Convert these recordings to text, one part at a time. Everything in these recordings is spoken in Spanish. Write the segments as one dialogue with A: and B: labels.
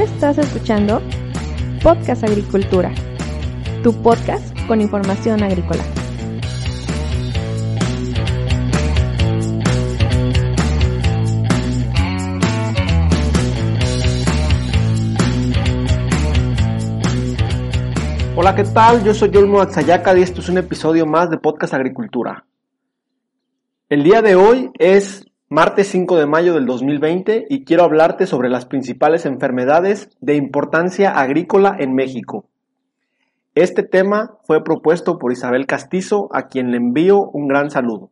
A: Estás escuchando Podcast Agricultura, tu podcast con información agrícola.
B: Hola, ¿qué tal? Yo soy Yolmo Axayaca y esto es un episodio más de Podcast Agricultura. El día de hoy es martes 5 de mayo del 2020 y quiero hablarte sobre las principales enfermedades de importancia agrícola en México. Este tema fue propuesto por Isabel Castizo, a quien le envío un gran saludo.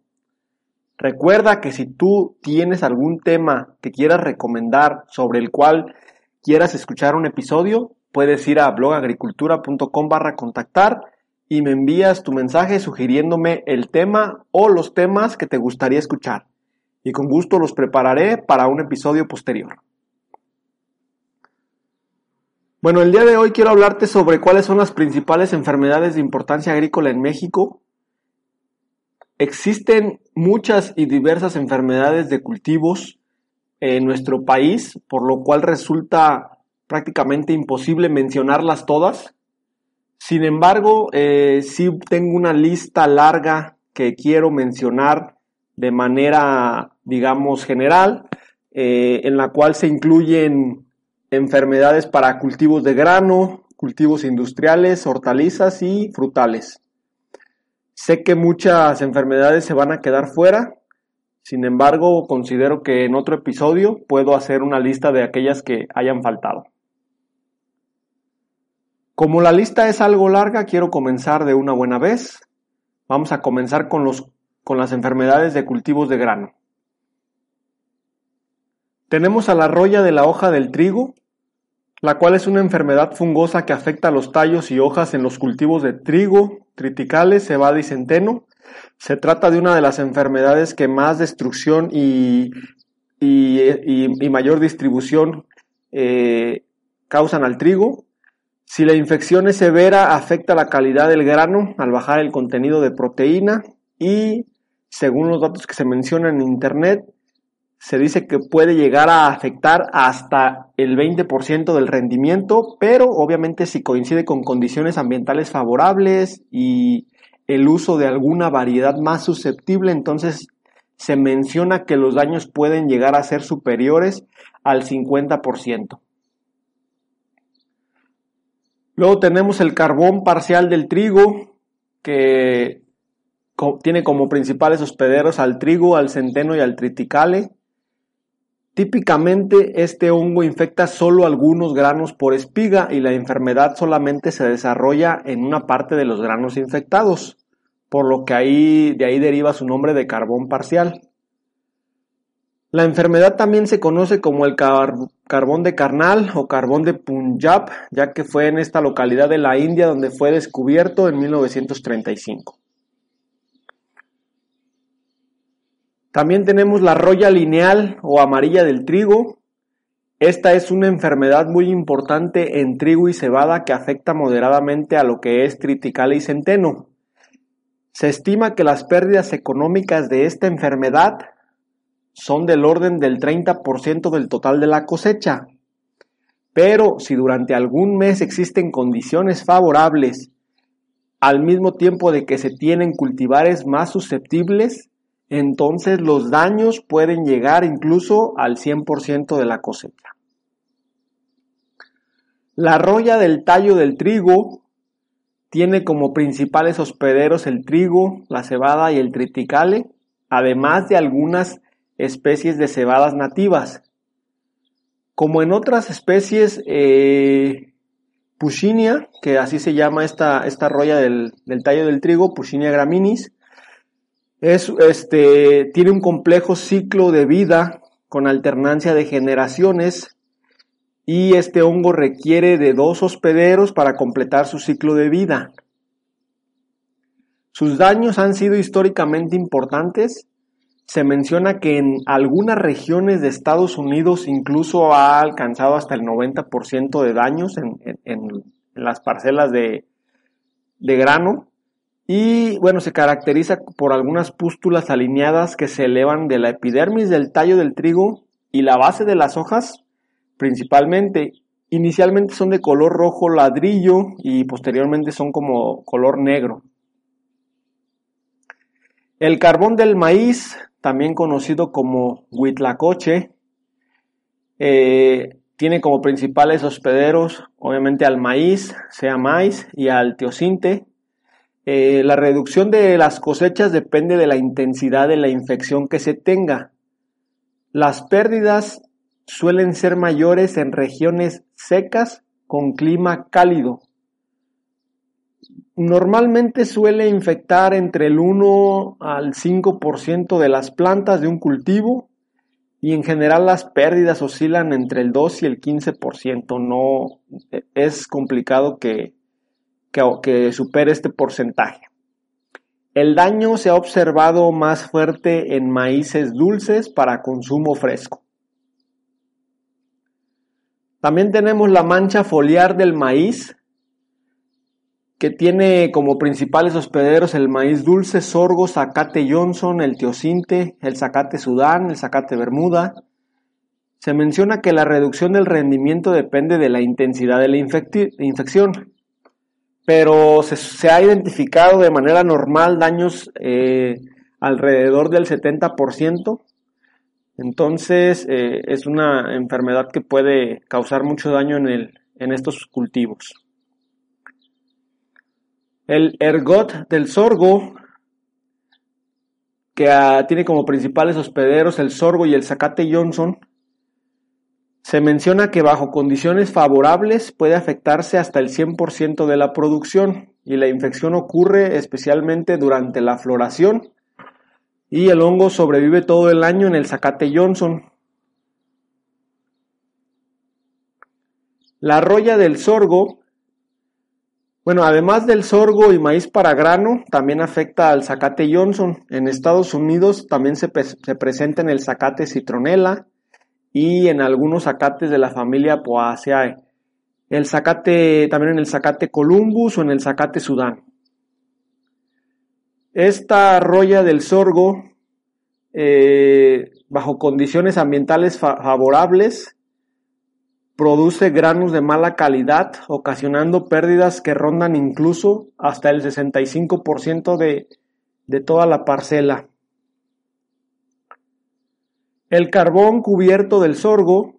B: Recuerda que si tú tienes algún tema que quieras recomendar sobre el cual quieras escuchar un episodio, puedes ir a blogagricultura.com barra contactar y me envías tu mensaje sugiriéndome el tema o los temas que te gustaría escuchar y con gusto los prepararé para un episodio posterior. Bueno, el día de hoy quiero hablarte sobre cuáles son las principales enfermedades de importancia agrícola en México. Existen muchas y diversas enfermedades de cultivos en nuestro país, por lo cual resulta prácticamente imposible mencionarlas todas. Sin embargo, eh, sí tengo una lista larga que quiero mencionar de manera, digamos, general, eh, en la cual se incluyen enfermedades para cultivos de grano, cultivos industriales, hortalizas y frutales. Sé que muchas enfermedades se van a quedar fuera, sin embargo, considero que en otro episodio puedo hacer una lista de aquellas que hayan faltado. Como la lista es algo larga, quiero comenzar de una buena vez. Vamos a comenzar con los con las enfermedades de cultivos de grano. Tenemos a la roya de la hoja del trigo, la cual es una enfermedad fungosa que afecta a los tallos y hojas en los cultivos de trigo, triticales, cebada y centeno. Se trata de una de las enfermedades que más destrucción y, y, mayor distribución eh, causan al trigo. Si la infección es severa, afecta la calidad del grano al bajar el contenido de proteína y según los datos que se mencionan en Internet, se dice que puede llegar a afectar hasta el 20% del rendimiento, pero obviamente si coincide con condiciones ambientales favorables y el uso de alguna variedad más susceptible, entonces se menciona que los daños pueden llegar a ser superiores al 50%. Luego tenemos el carbón parcial del trigo, que tiene como principales hospederos al trigo, al centeno y al triticale. Típicamente este hongo infecta solo algunos granos por espiga y la enfermedad solamente se desarrolla en una parte de los granos infectados, por lo que ahí, de ahí deriva su nombre de carbón parcial. La enfermedad también se conoce como el carbón de carnal o carbón de Punjab, ya que fue en esta localidad de la India donde fue descubierto en 1935. También tenemos la roya lineal o amarilla del trigo. Esta es una enfermedad muy importante en trigo y cebada que afecta moderadamente a lo que es triticale y centeno. Se estima que las pérdidas económicas de esta enfermedad son del orden del 30% del total de la cosecha. Pero si durante algún mes existen condiciones favorables, al mismo tiempo de que se tienen cultivares más susceptibles, entonces los daños pueden llegar incluso al 100% de la cosecha. La roya del tallo del trigo tiene como principales hospederos el trigo, la cebada y el triticale, además de algunas especies de cebadas nativas. Como en otras especies, eh, Puchinia, que así se llama esta, esta roya del, del tallo del trigo, Puchinia graminis, es, este, tiene un complejo ciclo de vida con alternancia de generaciones y este hongo requiere de dos hospederos para completar su ciclo de vida. Sus daños han sido históricamente importantes. Se menciona que en algunas regiones de Estados Unidos incluso ha alcanzado hasta el 90% de daños en, las parcelas de, de grano. Y bueno, se caracteriza por algunas pústulas alineadas que se elevan de la epidermis del tallo del trigo y la base de las hojas principalmente inicialmente son de color rojo ladrillo y posteriormente son como color negro. El carbón del maíz, también conocido como huitlacoche, eh, tiene como principales hospederos, obviamente, al maíz, sea maíz, y al teocinte. Eh, la reducción de las cosechas depende de la intensidad de la infección que se tenga. Las pérdidas suelen ser mayores en regiones secas con clima cálido. Normalmente suele infectar entre el 1 al 5% de las plantas de un cultivo y en general las pérdidas oscilan entre el 2 y el 15%. No es complicado que, que, supere este porcentaje. El daño se ha observado más fuerte en maíces dulces para consumo fresco. También tenemos la mancha foliar del maíz, que tiene como principales hospederos el maíz dulce, sorgo, zacate Johnson, el teocinte, el zacate Sudán, el zacate Bermuda. Se menciona que la reducción del rendimiento depende de la intensidad de la infección, pero se, ha identificado de manera normal daños eh, alrededor del 70%. Entonces eh, es una enfermedad que puede causar mucho daño en, estos cultivos. El ergot del sorgo, que ah, tiene como principales hospederos el sorgo y el zacate Johnson, se menciona que bajo condiciones favorables puede afectarse hasta el 100% de la producción y la infección ocurre especialmente durante la floración y el hongo sobrevive todo el año en el zacate Johnson. La roya del sorgo bueno, además del sorgo y maíz para grano, también afecta al zacate Johnson. En Estados Unidos también se, presenta en el zacate citronella y en algunos zacates de la familia Poaceae. El zacate, también en el zacate Columbus o en el zacate Sudán. Esta roya del sorgo, eh, bajo condiciones ambientales favorables, produce granos de mala calidad, ocasionando pérdidas que rondan incluso hasta el 65% de, de toda la parcela. El carbón cubierto del sorgo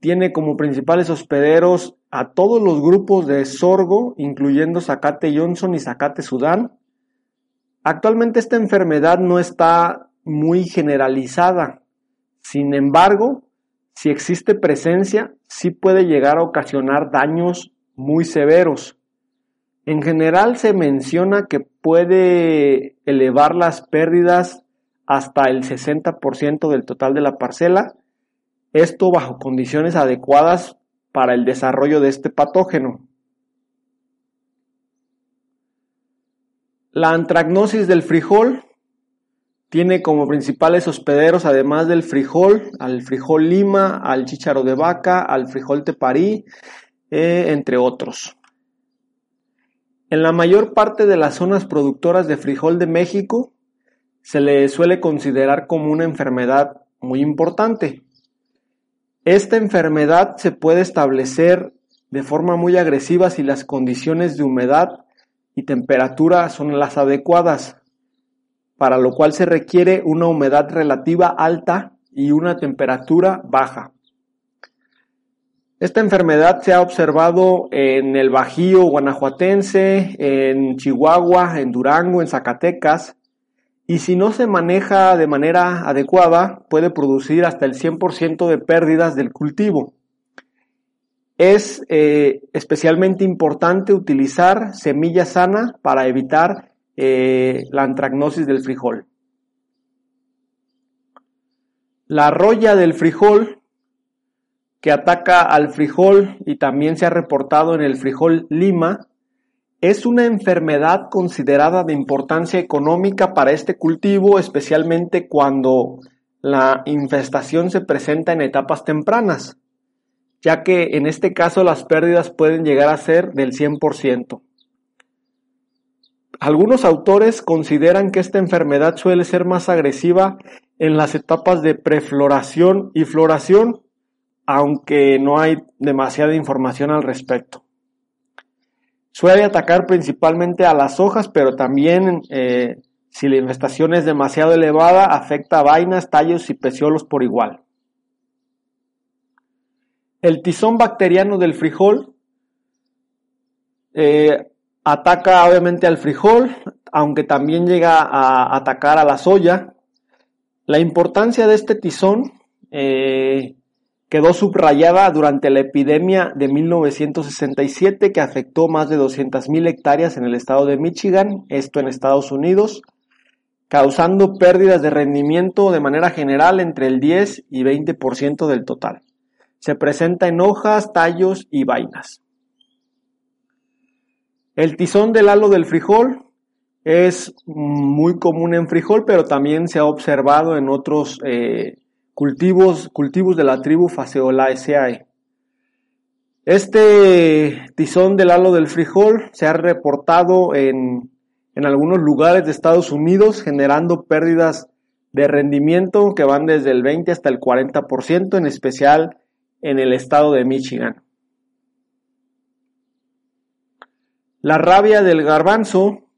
B: tiene como principales hospederos a todos los grupos de sorgo, incluyendo Zacate Johnson y Zacate Sudán. Actualmente esta enfermedad no está muy generalizada. Sin embargo, si existe presencia, sí puede llegar a ocasionar daños muy severos. En general se menciona que puede elevar las pérdidas hasta el 60% del total de la parcela, esto bajo condiciones adecuadas para el desarrollo de este patógeno. La antragnosis del frijol tiene como principales hospederos, además del frijol, al frijol lima, al chícharo de vaca, al frijol teparí, eh, entre otros. En la mayor parte de las zonas productoras de frijol de México, se le suele considerar como una enfermedad muy importante. Esta enfermedad se puede establecer de forma muy agresiva si las condiciones de humedad y temperatura son las adecuadas para lo cual se requiere una humedad relativa alta y una temperatura baja. Esta enfermedad se ha observado en el Bajío guanajuatense, en Chihuahua, en Durango, en Zacatecas, y si no se maneja de manera adecuada puede producir hasta el 100% de pérdidas del cultivo. Es eh, especialmente importante utilizar semilla sana para evitar eh, la antragnosis del frijol. La roya del frijol que ataca al frijol y también se ha reportado en el frijol lima es una enfermedad considerada de importancia económica para este cultivo, especialmente cuando la infestación se presenta en etapas tempranas, ya que en este caso las pérdidas pueden llegar a ser del 100%. Algunos autores consideran que esta enfermedad suele ser más agresiva en las etapas de prefloración y floración, aunque no hay demasiada información al respecto. Suele atacar principalmente a las hojas, pero también eh, si la infestación es demasiado elevada, afecta a vainas, tallos y peciolos por igual. El tizón bacteriano del frijol eh, ataca obviamente al frijol, aunque también llega a atacar a la soya. La importancia de este tizón eh, quedó subrayada durante la epidemia de 1967 que afectó más de 200.000 hectáreas en el estado de Michigan, esto en Estados Unidos, causando pérdidas de rendimiento de manera general entre el 10 y 20% del total. Se presenta en hojas, tallos y vainas. El tizón del halo del frijol es muy común en frijol, pero también se ha observado en otros eh, cultivos, cultivos de la tribu Faseolaceae. Este tizón del halo del frijol se ha reportado en, en algunos lugares de Estados Unidos, generando pérdidas de rendimiento que van desde el 20 hasta el 40%, en especial en el estado de Michigan. La rabia del garbanzo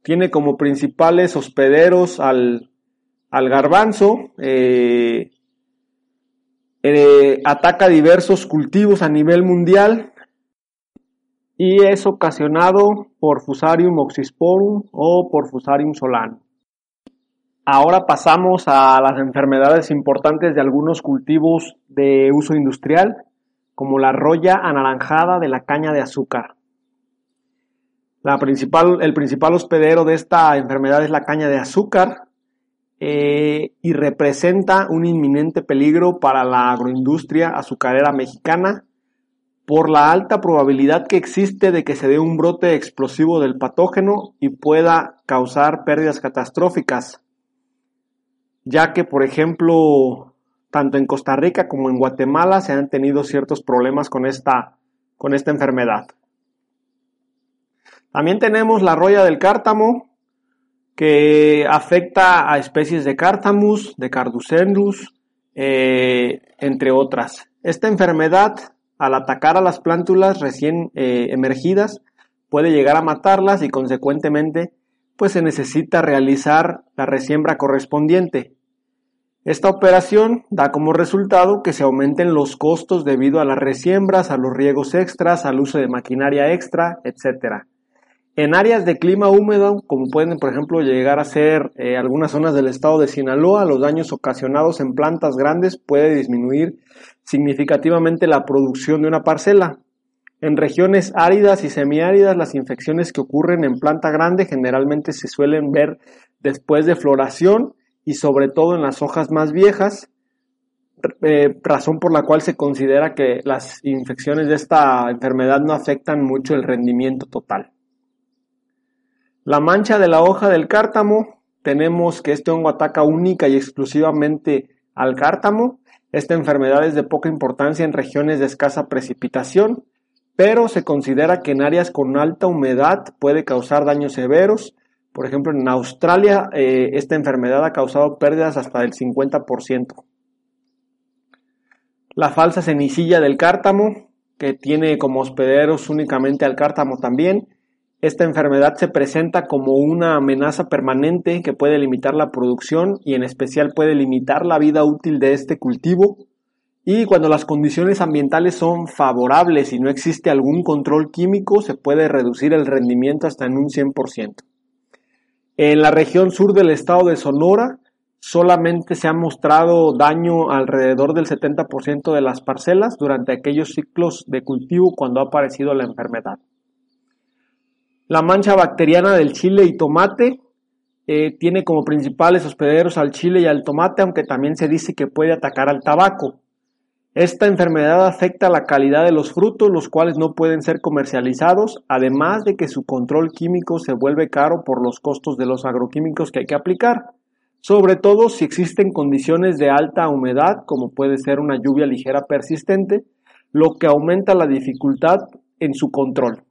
B: tiene como principales hospederos al, al garbanzo, eh, eh, ataca diversos cultivos a nivel mundial y es ocasionado por Fusarium oxysporum o por Fusarium solanum. Ahora pasamos a las enfermedades importantes de algunos cultivos de uso industrial, como la roya anaranjada de la caña de azúcar. El principal hospedero de esta enfermedad es la caña de azúcar, eh, y representa un inminente peligro para la agroindustria azucarera mexicana por la alta probabilidad que existe de que se dé un brote explosivo del patógeno y pueda causar pérdidas catastróficas, ya que, por ejemplo, tanto en Costa Rica como en Guatemala se han tenido ciertos problemas con esta, con esta enfermedad. También tenemos la roya del cártamo, que afecta a especies de Cártamus, de Carducendus, eh, entre otras. Esta enfermedad, al atacar a las plántulas recién eh, emergidas, puede llegar a matarlas y consecuentemente pues se necesita realizar la resiembra correspondiente. Esta operación da como resultado que se aumenten los costos debido a las resiembras, a los riegos extras, al uso de maquinaria extra, etc. En áreas de clima húmedo, como pueden, por ejemplo, llegar a ser eh, algunas zonas del estado de Sinaloa, los daños ocasionados en plantas grandes puede disminuir significativamente la producción de una parcela. En regiones áridas y semiáridas, las infecciones que ocurren en planta grande generalmente se suelen ver después de floración y sobre todo en las hojas más viejas, eh, razón por la cual se considera que las infecciones de esta enfermedad no afectan mucho el rendimiento total. La mancha de la hoja del cártamo, tenemos que este hongo ataca única y exclusivamente al cártamo. Esta enfermedad es de poca importancia en regiones de escasa precipitación, pero se considera que en áreas con alta humedad puede causar daños severos. Por ejemplo, en Australia eh, esta enfermedad ha causado pérdidas hasta del 50%. La falsa cenicilla del cártamo, que tiene como hospederos únicamente al cártamo también, esta enfermedad se presenta como una amenaza permanente que puede limitar la producción y en especial puede limitar la vida útil de este cultivo. Y cuando las condiciones ambientales son favorables y no existe algún control químico, se puede reducir el rendimiento hasta en un 100%. En la región sur del estado de Sonora, solamente se ha mostrado daño alrededor del 70% de las parcelas durante aquellos ciclos de cultivo cuando ha aparecido la enfermedad. La mancha bacteriana del chile y tomate eh, tiene como principales hospederos al chile y al tomate, aunque también se dice que puede atacar al tabaco. Esta enfermedad afecta la calidad de los frutos, los cuales no pueden ser comercializados, además de que su control químico se vuelve caro por los costos de los agroquímicos que hay que aplicar, sobre todo si existen condiciones de alta humedad, como puede ser una lluvia ligera persistente, lo que aumenta la dificultad en su control.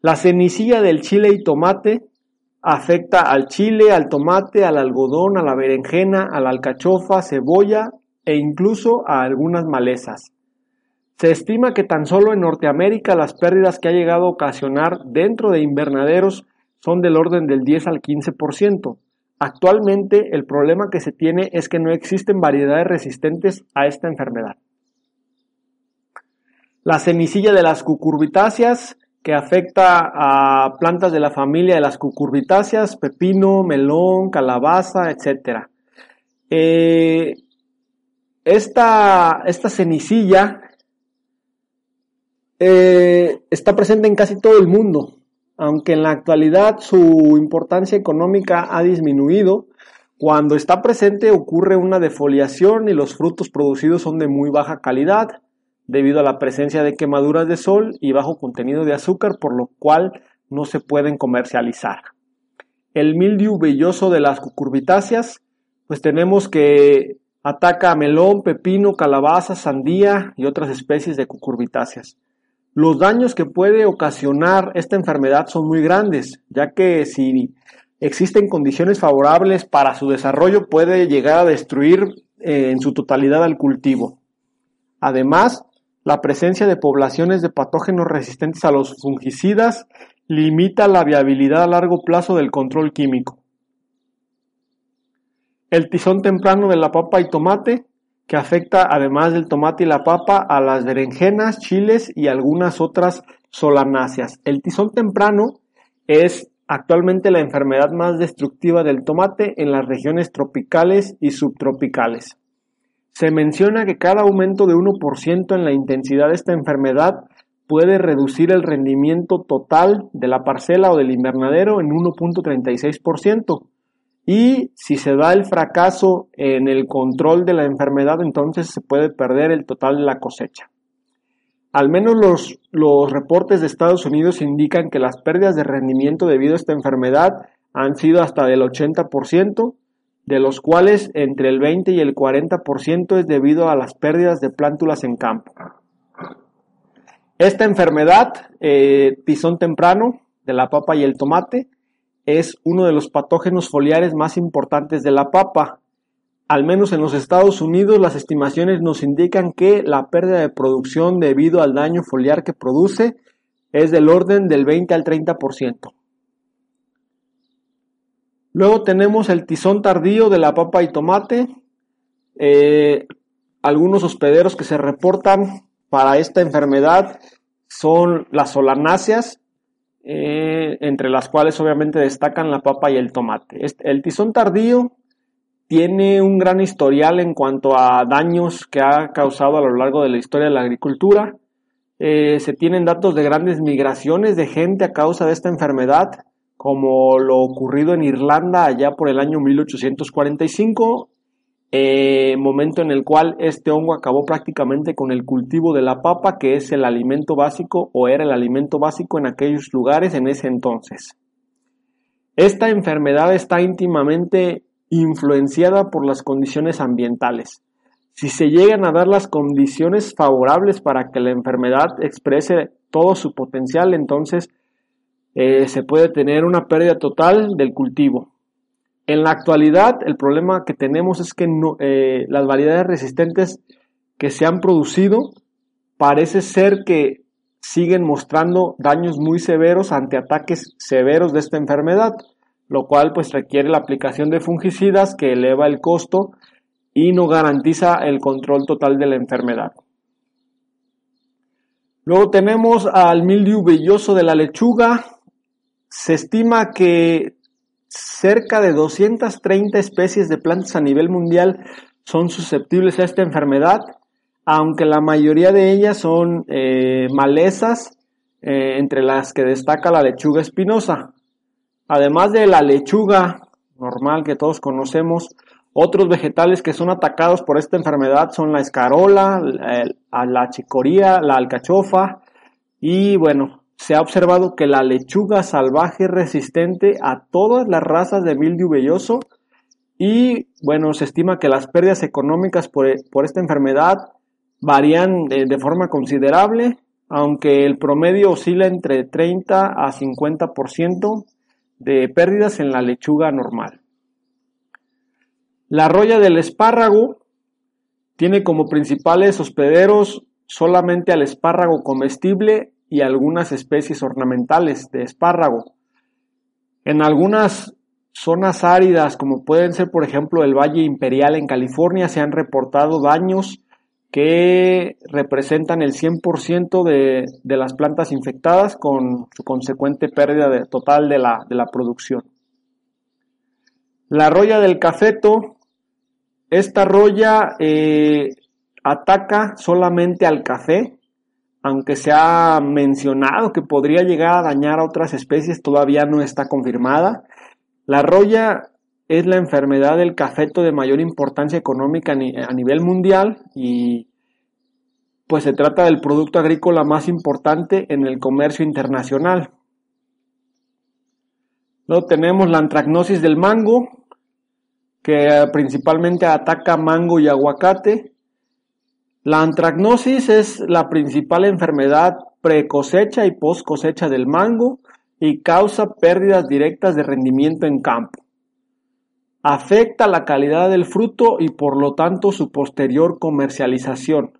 B: La cenicilla del chile y tomate afecta al chile, al tomate, al algodón, a la berenjena, a la alcachofa, cebolla e incluso a algunas malezas. Se estima que tan solo en Norteamérica las pérdidas que ha llegado a ocasionar dentro de invernaderos son del orden del 10 al 15%. Actualmente el problema que se tiene es que no existen variedades resistentes a esta enfermedad. La semicilla de las cucurbitáceas que afecta a plantas de la familia de las cucurbitáceas, pepino, melón, calabaza, etc. Eh, esta, esta cenicilla eh, está presente en casi todo el mundo, aunque en la actualidad su importancia económica ha disminuido. Cuando está presente ocurre una defoliación y los frutos producidos son de muy baja calidad debido a la presencia de quemaduras de sol y bajo contenido de azúcar, por lo cual no se pueden comercializar. El mildiu velloso de las cucurbitáceas, pues tenemos que ataca a melón, pepino, calabaza, sandía y otras especies de cucurbitáceas. Los daños que puede ocasionar esta enfermedad son muy grandes, ya que si existen condiciones favorables para su desarrollo puede llegar a destruir eh, en su totalidad al cultivo. Además, la presencia de poblaciones de patógenos resistentes a los fungicidas limita la viabilidad a largo plazo del control químico. El tizón temprano de la papa y tomate, que afecta además del tomate y la papa a las berenjenas, chiles y algunas otras solanáceas. El tizón temprano es actualmente la enfermedad más destructiva del tomate en las regiones tropicales y subtropicales. Se menciona que cada aumento de 1% en la intensidad de esta enfermedad puede reducir el rendimiento total de la parcela o del invernadero en 1.36%. Y si se da el fracaso en el control de la enfermedad, entonces se puede perder el total de la cosecha. Al menos los, los reportes de Estados Unidos indican que las pérdidas de rendimiento debido a esta enfermedad han sido hasta del 80%, de los cuales entre el 20 y el 40% es debido a las pérdidas de plántulas en campo. Esta enfermedad, eh, tizón temprano de la papa y el tomate, es uno de los patógenos foliares más importantes de la papa. Al menos en los Estados Unidos las estimaciones nos indican que la pérdida de producción debido al daño foliar que produce es del orden del 20 al 30%. Luego tenemos el tizón tardío de la papa y tomate. Eh, algunos hospederos que se reportan para esta enfermedad son las solanáceas, eh, entre las cuales obviamente destacan la papa y el tomate. El tizón tardío tiene un gran historial en cuanto a daños que ha causado a lo largo de la historia de la agricultura. Eh, se tienen datos de grandes migraciones de gente a causa de esta enfermedad como lo ocurrido en Irlanda allá por el año 1845, eh, momento en el cual este hongo acabó prácticamente con el cultivo de la papa, que es el alimento básico o era el alimento básico en aquellos lugares en ese entonces. Esta enfermedad está íntimamente influenciada por las condiciones ambientales. Si se llegan a dar las condiciones favorables para que la enfermedad exprese todo su potencial, entonces eh, se puede tener una pérdida total del cultivo. En la actualidad, el problema que tenemos es que eh, las variedades resistentes que se han producido parece ser que siguen mostrando daños muy severos ante ataques severos de esta enfermedad, lo cual pues requiere la aplicación de fungicidas que eleva el costo y no garantiza el control total de la enfermedad. Luego tenemos al mildiu velloso de la lechuga, se estima que cerca de 230 especies de plantas a nivel mundial son susceptibles a esta enfermedad, aunque la mayoría de ellas son eh, malezas, eh, entre las que destaca la lechuga espinosa. Además de la lechuga normal que todos conocemos, otros vegetales que son atacados por esta enfermedad son la escarola, la, la chicoría, la alcachofa y bueno, se ha observado que la lechuga salvaje es resistente a todas las razas de mildiu velloso y bueno, se estima que las pérdidas económicas por, esta enfermedad varían de, forma considerable, aunque el promedio oscila entre 30 a 50% de pérdidas en la lechuga normal. La roya del espárrago Tiene como principales hospederos solamente al espárrago comestible y algunas especies ornamentales de espárrago. En algunas zonas áridas, como pueden ser por ejemplo el Valle Imperial en California, se han reportado daños que representan el 100% de, de, las plantas infectadas con su consecuente pérdida total de la, de la producción. La roya del cafeto, esta roya eh, ataca solamente al café, aunque se ha mencionado que podría llegar a dañar a otras especies, todavía no está confirmada. La roya es la enfermedad del cafeto de mayor importancia económica a nivel mundial y pues se trata del producto agrícola más importante en el comercio internacional. Luego tenemos la antracnosis del mango, que principalmente ataca mango y aguacate. La antracnosis es la principal enfermedad pre-cosecha y post-cosecha del mango y causa pérdidas directas de rendimiento en campo. Afecta la calidad del fruto y por lo tanto su posterior comercialización.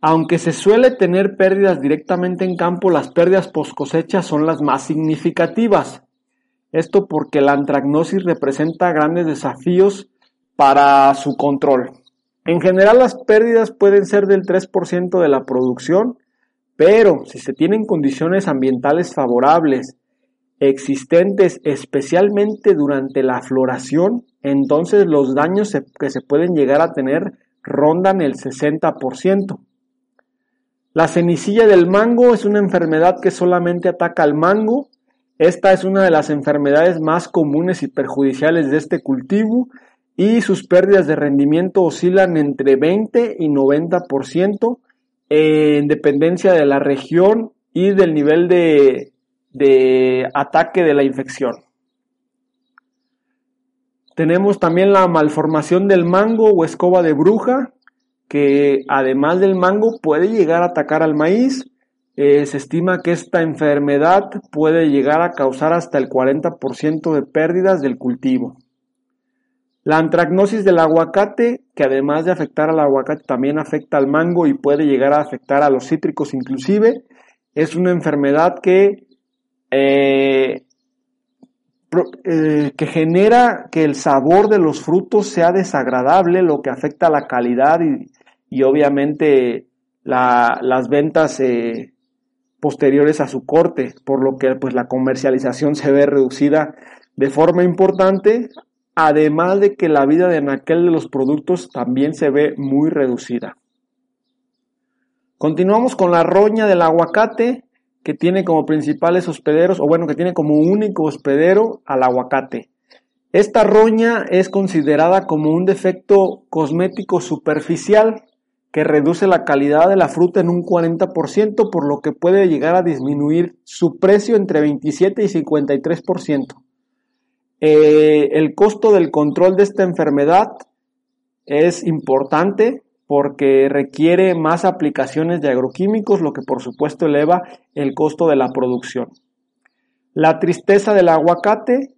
B: Aunque se suele tener pérdidas directamente en campo, las pérdidas post cosecha son las más significativas. Esto porque la antracnosis representa grandes desafíos para su control. En general las pérdidas pueden ser del 3% de la producción, pero si se tienen condiciones ambientales favorables existentes especialmente durante la floración, entonces los daños que se pueden llegar a tener rondan el 60%. La cenicilla del mango es una enfermedad que solamente ataca al mango. Esta es una de las enfermedades más comunes y perjudiciales de este cultivo y sus pérdidas de rendimiento oscilan entre 20 y 90% en dependencia de la región y del nivel de, ataque de la infección. Tenemos también la malformación del mango o escoba de bruja, que además del mango puede llegar a atacar al maíz. Eh, se estima que esta enfermedad puede llegar a causar hasta el 40% de pérdidas del cultivo. La antracnosis del aguacate, que además de afectar al aguacate también afecta al mango y puede llegar a afectar a los cítricos inclusive, es una enfermedad que, eh, eh, que genera que el sabor de los frutos sea desagradable, lo que afecta a la calidad y, obviamente las ventas eh, posteriores a su corte, por lo que pues la comercialización se ve reducida de forma importante además de que la vida de anaquel de los productos también se ve muy reducida. Continuamos con la roña del aguacate, que tiene como principales hospederos, o bueno, que tiene como único hospedero al aguacate. Esta roña es considerada como un defecto cosmético superficial que reduce la calidad de la fruta en un 40%, por lo que puede llegar a disminuir su precio entre 27 y 53%. Eh, el costo del control de esta enfermedad es importante porque requiere más aplicaciones de agroquímicos, lo que por supuesto eleva el costo de la producción. La tristeza del aguacate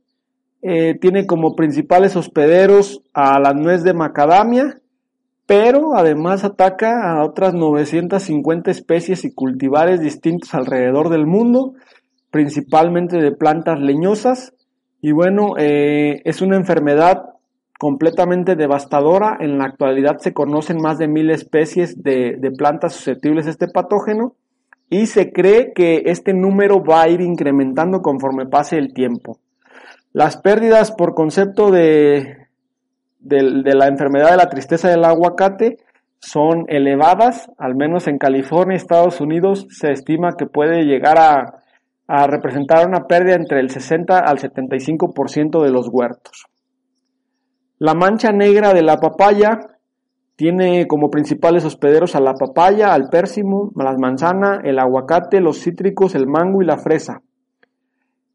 B: eh, tiene como principales hospederos a la nuez de macadamia, pero además ataca a otras 950 especies y cultivares distintos alrededor del mundo, principalmente de plantas leñosas, y bueno, eh, es una enfermedad completamente devastadora. En la actualidad se conocen más de mil especies de, de, plantas susceptibles a este patógeno y se cree que este número va a ir incrementando conforme pase el tiempo. Las pérdidas por concepto de, de, de la enfermedad de la tristeza del aguacate son elevadas, al menos en California Estados Unidos se estima que puede llegar a a representar una pérdida entre el 60 al 75% de los huertos. La mancha negra de la papaya tiene como principales hospederos a la papaya, al pérsimo, la manzana, el aguacate, los cítricos, el mango y la fresa.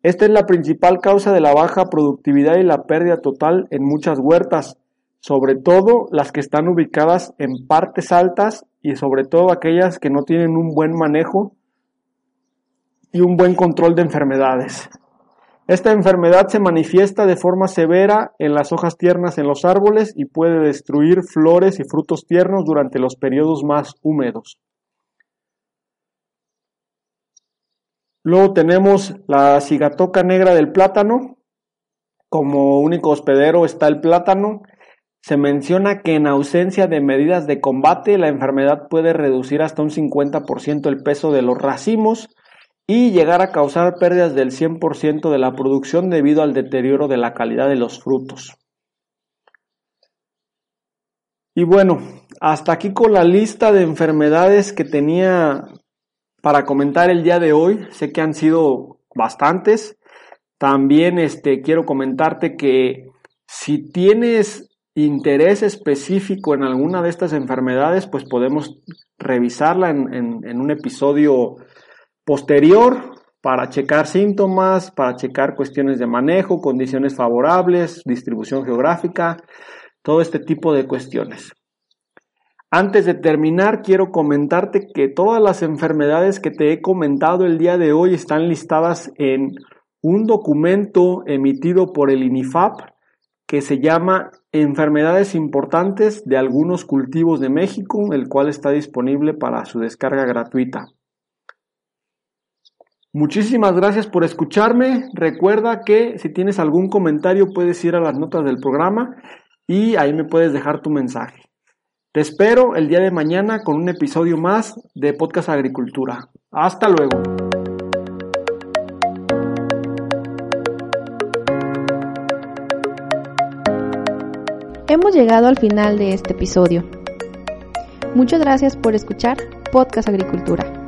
B: Esta es la principal causa de la baja productividad y la pérdida total en muchas huertas, sobre todo las que están ubicadas en partes altas y sobre todo aquellas que no tienen un buen manejo y un buen control de enfermedades. Esta enfermedad se manifiesta de forma severa en las hojas tiernas en los árboles y puede destruir flores y frutos tiernos durante los periodos más húmedos. Luego tenemos la cigatoca negra del plátano. Como único hospedero está el plátano. Se menciona que en ausencia de medidas de combate la enfermedad puede reducir hasta un 50% el peso de los racimos y llegar a causar pérdidas del 100% de la producción debido al deterioro de la calidad de los frutos. Y bueno, hasta aquí con la lista de enfermedades que tenía para comentar el día de hoy. Sé que han sido bastantes. También este, quiero comentarte que si tienes interés específico en alguna de estas enfermedades, pues podemos revisarla en, en un episodio posterior para checar síntomas, para checar cuestiones de manejo, condiciones favorables, distribución geográfica, todo este tipo de cuestiones. Antes de terminar, quiero comentarte que todas las enfermedades que te he comentado el día de hoy están listadas en un documento emitido por el INIFAP que se llama Enfermedades importantes de algunos cultivos de México, el cual está disponible para su descarga gratuita. Muchísimas gracias por escucharme. Recuerda que si tienes algún comentario puedes ir a las notas del programa y ahí me puedes dejar tu mensaje. Te espero el día de mañana con un episodio más de Podcast Agricultura. Hasta luego.
A: Hemos llegado al final de este episodio. Muchas gracias por escuchar Podcast Agricultura.